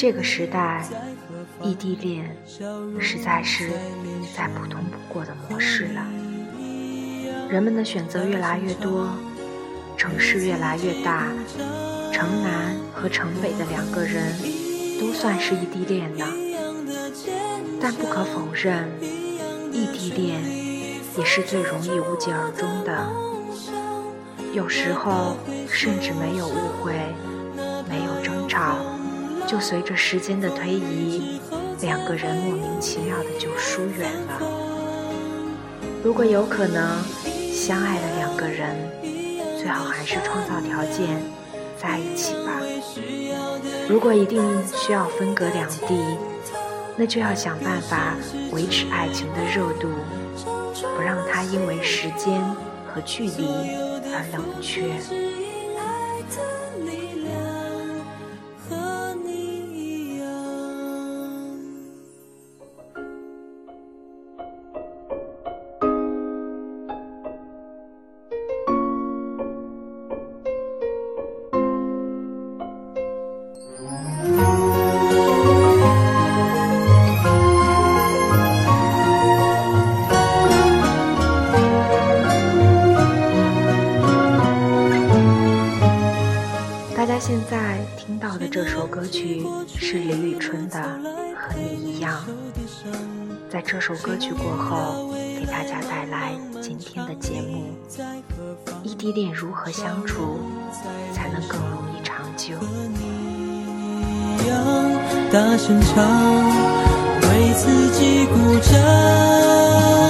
这个时代，异地恋实在是再普通不过的模式了。人们的选择越来越多，城市越来越大，城南和城北的两个人都算是异地恋了。但不可否认，异地恋也是最容易无疾而终的。有时候甚至没有误会，没有争吵，就随着时间的推移，两个人莫名其妙的就疏远了。如果有可能，相爱的两个人最好还是创造条件在一起吧。如果一定需要分隔两地，那就要想办法维持爱情的热度，不让它因为时间和距离。而冷却。和你一样》。在这首歌曲过后，给大家带来今天的节目：异地恋如何相处才能更容易长久？大声唱，为自己鼓掌。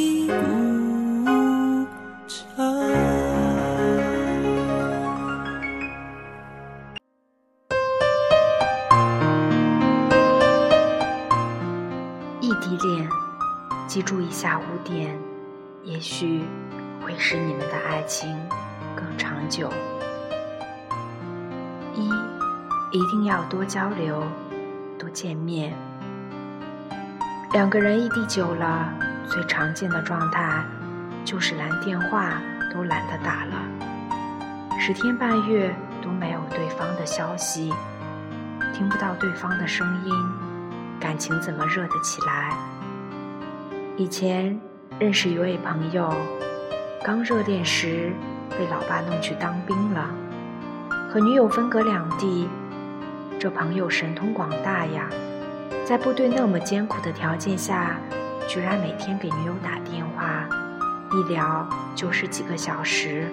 记住以下五点，也许会使你们的爱情更长久。一，一定要多交流，多见面。两个人异地久了，最常见的状态就是连电话都懒得打了。十天半月都没有对方的消息，听不到对方的声音，感情怎么热得起来？以前认识一位朋友，刚热恋时被老爸弄去当兵了，和女友分隔两地。这朋友神通广大呀，在部队那么艰苦的条件下，居然每天给女友打电话，一聊就是几个小时。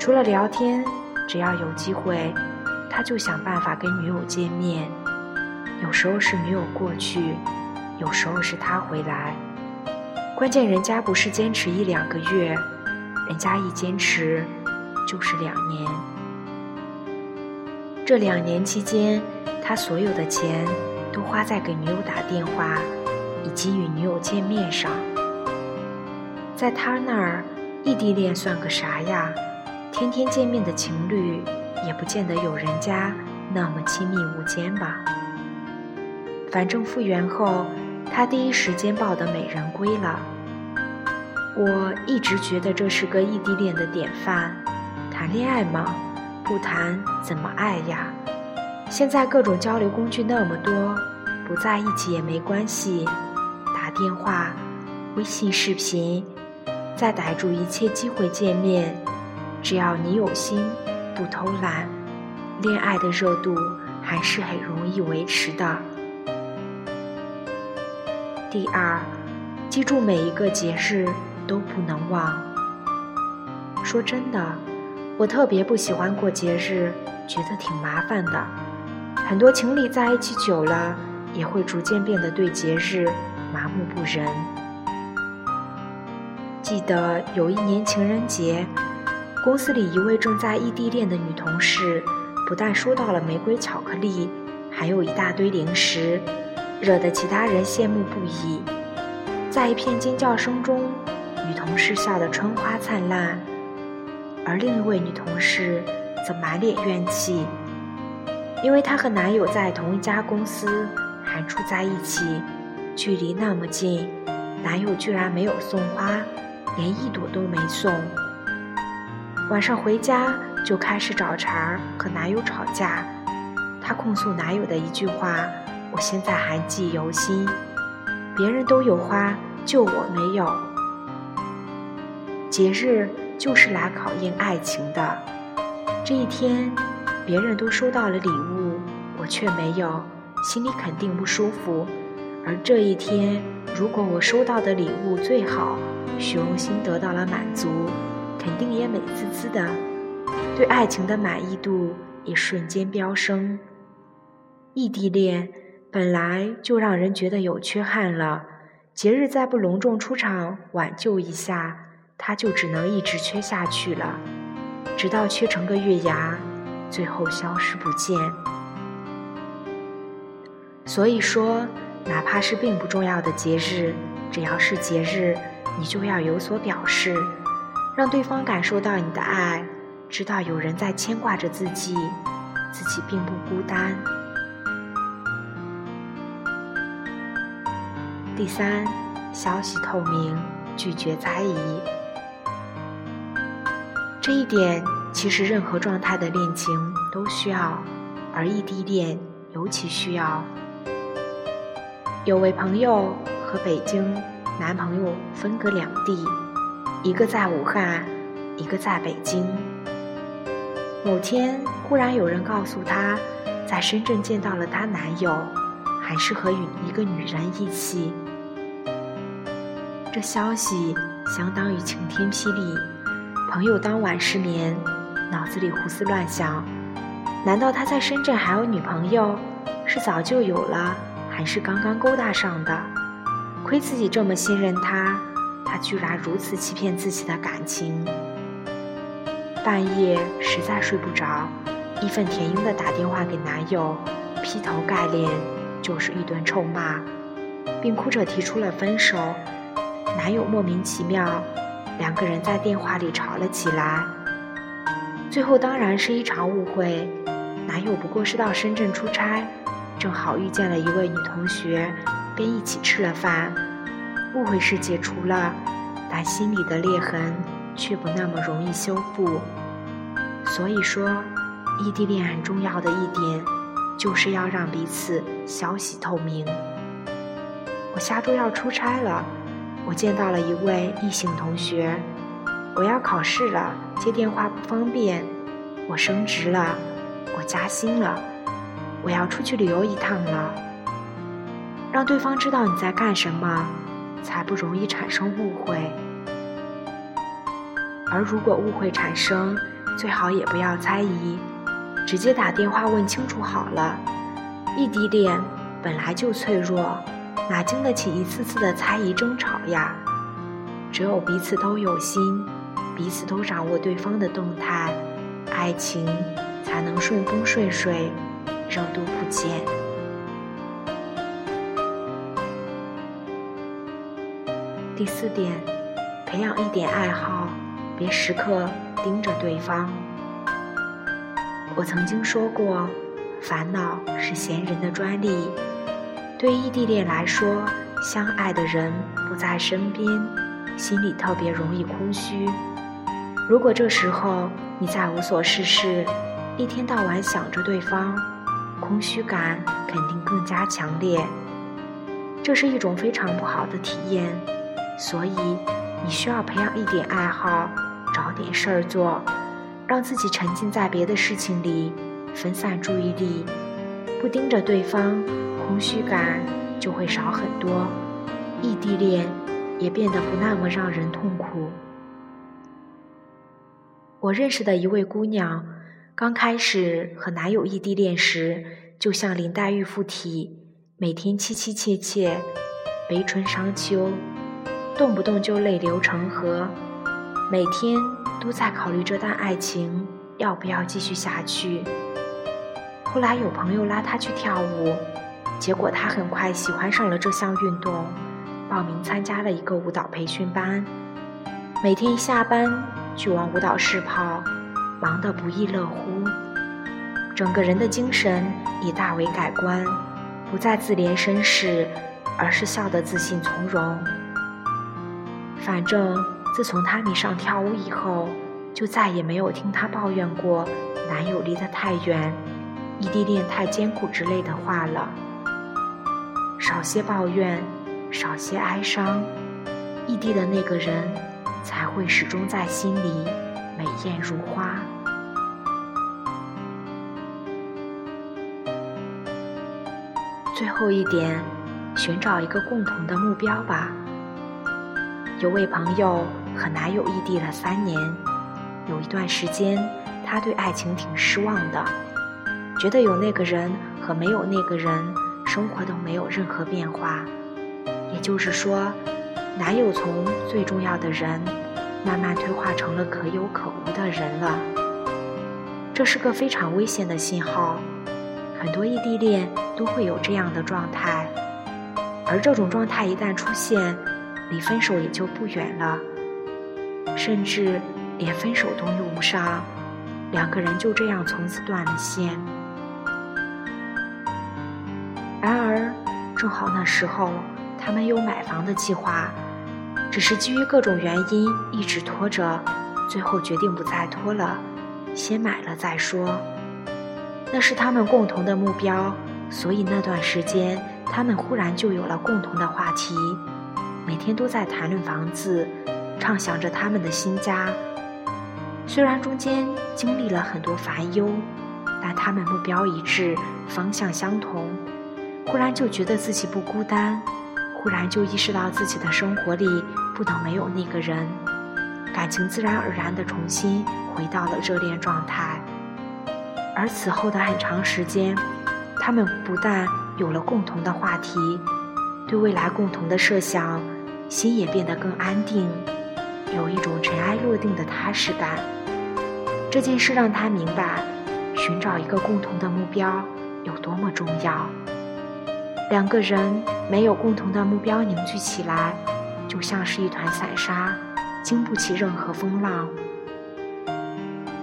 除了聊天，只要有机会，他就想办法跟女友见面。有时候是女友过去，有时候是他回来。关键人家不是坚持一两个月，人家一坚持就是两年。这两年期间，他所有的钱都花在给女友打电话以及与女友见面上。在他那儿，异地恋算个啥呀？天天见面的情侣，也不见得有人家那么亲密无间吧。反正复原后，他第一时间抱得美人归了。我一直觉得这是个异地恋的典范。谈恋爱嘛。不谈怎么爱呀？现在各种交流工具那么多，不在一起也没关系，打电话、微信视频，再逮住一切机会见面，只要你有心，不偷懒，恋爱的热度还是很容易维持的。第二，记住每一个节日都不能忘。说真的。我特别不喜欢过节日，觉得挺麻烦的。很多情侣在一起久了，也会逐渐变得对节日麻木不仁。记得有一年情人节，公司里一位正在异地恋的女同事，不但收到了玫瑰巧克力，还有一大堆零食，惹得其他人羡慕不已。在一片尖叫声中，女同事笑得春花灿烂。而另一位女同事则满脸怨气，因为她和男友在同一家公司，还住在一起，距离那么近，男友居然没有送花，连一朵都没送。晚上回家就开始找茬儿，和男友吵架。她控诉男友的一句话，我现在还记忆犹新：别人都有花，就我没有。节日。就是来考验爱情的。这一天，别人都收到了礼物，我却没有，心里肯定不舒服。而这一天，如果我收到的礼物最好，虚荣心得到了满足，肯定也美滋滋的，对爱情的满意度也瞬间飙升。异地恋本来就让人觉得有缺憾了，节日再不隆重出场挽救一下。它就只能一直缺下去了，直到缺成个月牙，最后消失不见。所以说，哪怕是并不重要的节日，只要是节日，你就要有所表示，让对方感受到你的爱，知道有人在牵挂着自己，自己并不孤单。第三，消息透明，拒绝猜疑。这一点其实任何状态的恋情都需要，而异地恋尤其需要。有位朋友和北京男朋友分隔两地，一个在武汉，一个在北京。某天忽然有人告诉他，在深圳见到了她男友，还是和与一个女人一起。这消息相当于晴天霹雳。朋友当晚失眠，脑子里胡思乱想：难道他在深圳还有女朋友？是早就有了，还是刚刚勾搭上的？亏自己这么信任他，他居然如此欺骗自己的感情。半夜实在睡不着，义愤填膺地打电话给男友，劈头盖脸就是一顿臭骂，并哭着提出了分手。男友莫名其妙。两个人在电话里吵了起来，最后当然是一场误会。男友不过是到深圳出差，正好遇见了一位女同学，便一起吃了饭。误会是解除了，但心里的裂痕却不那么容易修复。所以说，异地恋很重要的一点，就是要让彼此消息透明。我下周要出差了，我见到了一位异性同学。我要考试了，接电话不方便。我升职了，我加薪了，我要出去旅游一趟了。让对方知道你在干什么，才不容易产生误会。而如果误会产生，最好也不要猜疑，直接打电话问清楚好了。异地恋本来就脆弱，哪经得起一次次的猜疑争吵呀？只有彼此都有心，彼此都掌握对方的动态，爱情才能顺风顺水，热度不减。第四点，培养一点爱好，别时刻盯着对方。我曾经说过，烦恼是闲人的专利。对异地恋来说，相爱的人不在身边，心里特别容易空虚。如果这时候你再无所事事，一天到晚想着对方，空虚感肯定更加强烈。这是一种非常不好的体验。所以，你需要培养一点爱好，找点事儿做，让自己沉浸在别的事情里，分散注意力，不盯着对方，空虚感就会少很多，异地恋也变得不那么让人痛苦。我认识的一位姑娘，刚开始和男友异地恋时，就像林黛玉附体，每天凄凄切切，悲春伤秋。动不动就泪流成河，每天都在考虑这段爱情要不要继续下去。后来有朋友拉她去跳舞，结果他很快喜欢上了这项运动，报名参加了一个舞蹈培训班。每天一下班就往舞蹈室跑，忙得不亦乐乎，整个人的精神也大为改观，不再自怜身世，而是笑得自信从容。反正自从他迷上跳舞以后，就再也没有听她抱怨过男友离得太远、异地恋太艰苦之类的话了。少些抱怨，少些哀伤，异地的那个人才会始终在心里美艳如花。最后一点，寻找一个共同的目标吧。有位朋友和男友异地了三年，有一段时间，他对爱情挺失望的，觉得有那个人和没有那个人，生活都没有任何变化。也就是说，男友从最重要的人，慢慢退化成了可有可无的人了。这是个非常危险的信号，很多异地恋都会有这样的状态，而这种状态一旦出现，离分手也就不远了，甚至连分手都用不上，两个人就这样从此断了线。然而，正好那时候他们有买房的计划，只是基于各种原因一直拖着，最后决定不再拖了，先买了再说。那是他们共同的目标，所以那段时间他们忽然就有了共同的话题。每天都在谈论房子，畅想着他们的新家。虽然中间经历了很多烦忧，但他们目标一致，方向相同。忽然就觉得自己不孤单，忽然就意识到自己的生活里不能没有那个人，感情自然而然地重新回到了热恋状态。而此后的很长时间，他们不但有了共同的话题，对未来共同的设想。心也变得更安定，有一种尘埃落定的踏实感。这件事让他明白，寻找一个共同的目标有多么重要。两个人没有共同的目标凝聚起来，就像是一团散沙，经不起任何风浪。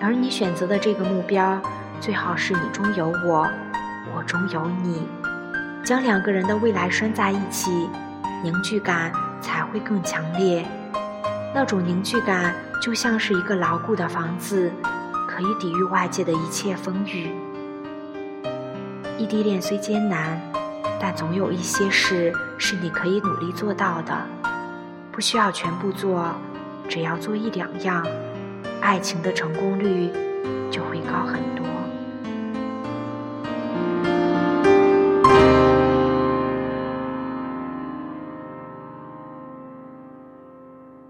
而你选择的这个目标，最好是你中有我，我中有你，将两个人的未来拴在一起，凝聚感。才会更强烈，那种凝聚感就像是一个牢固的房子，可以抵御外界的一切风雨。异地恋虽艰难，但总有一些事是你可以努力做到的。不需要全部做，只要做一两样，爱情的成功率就会高很多。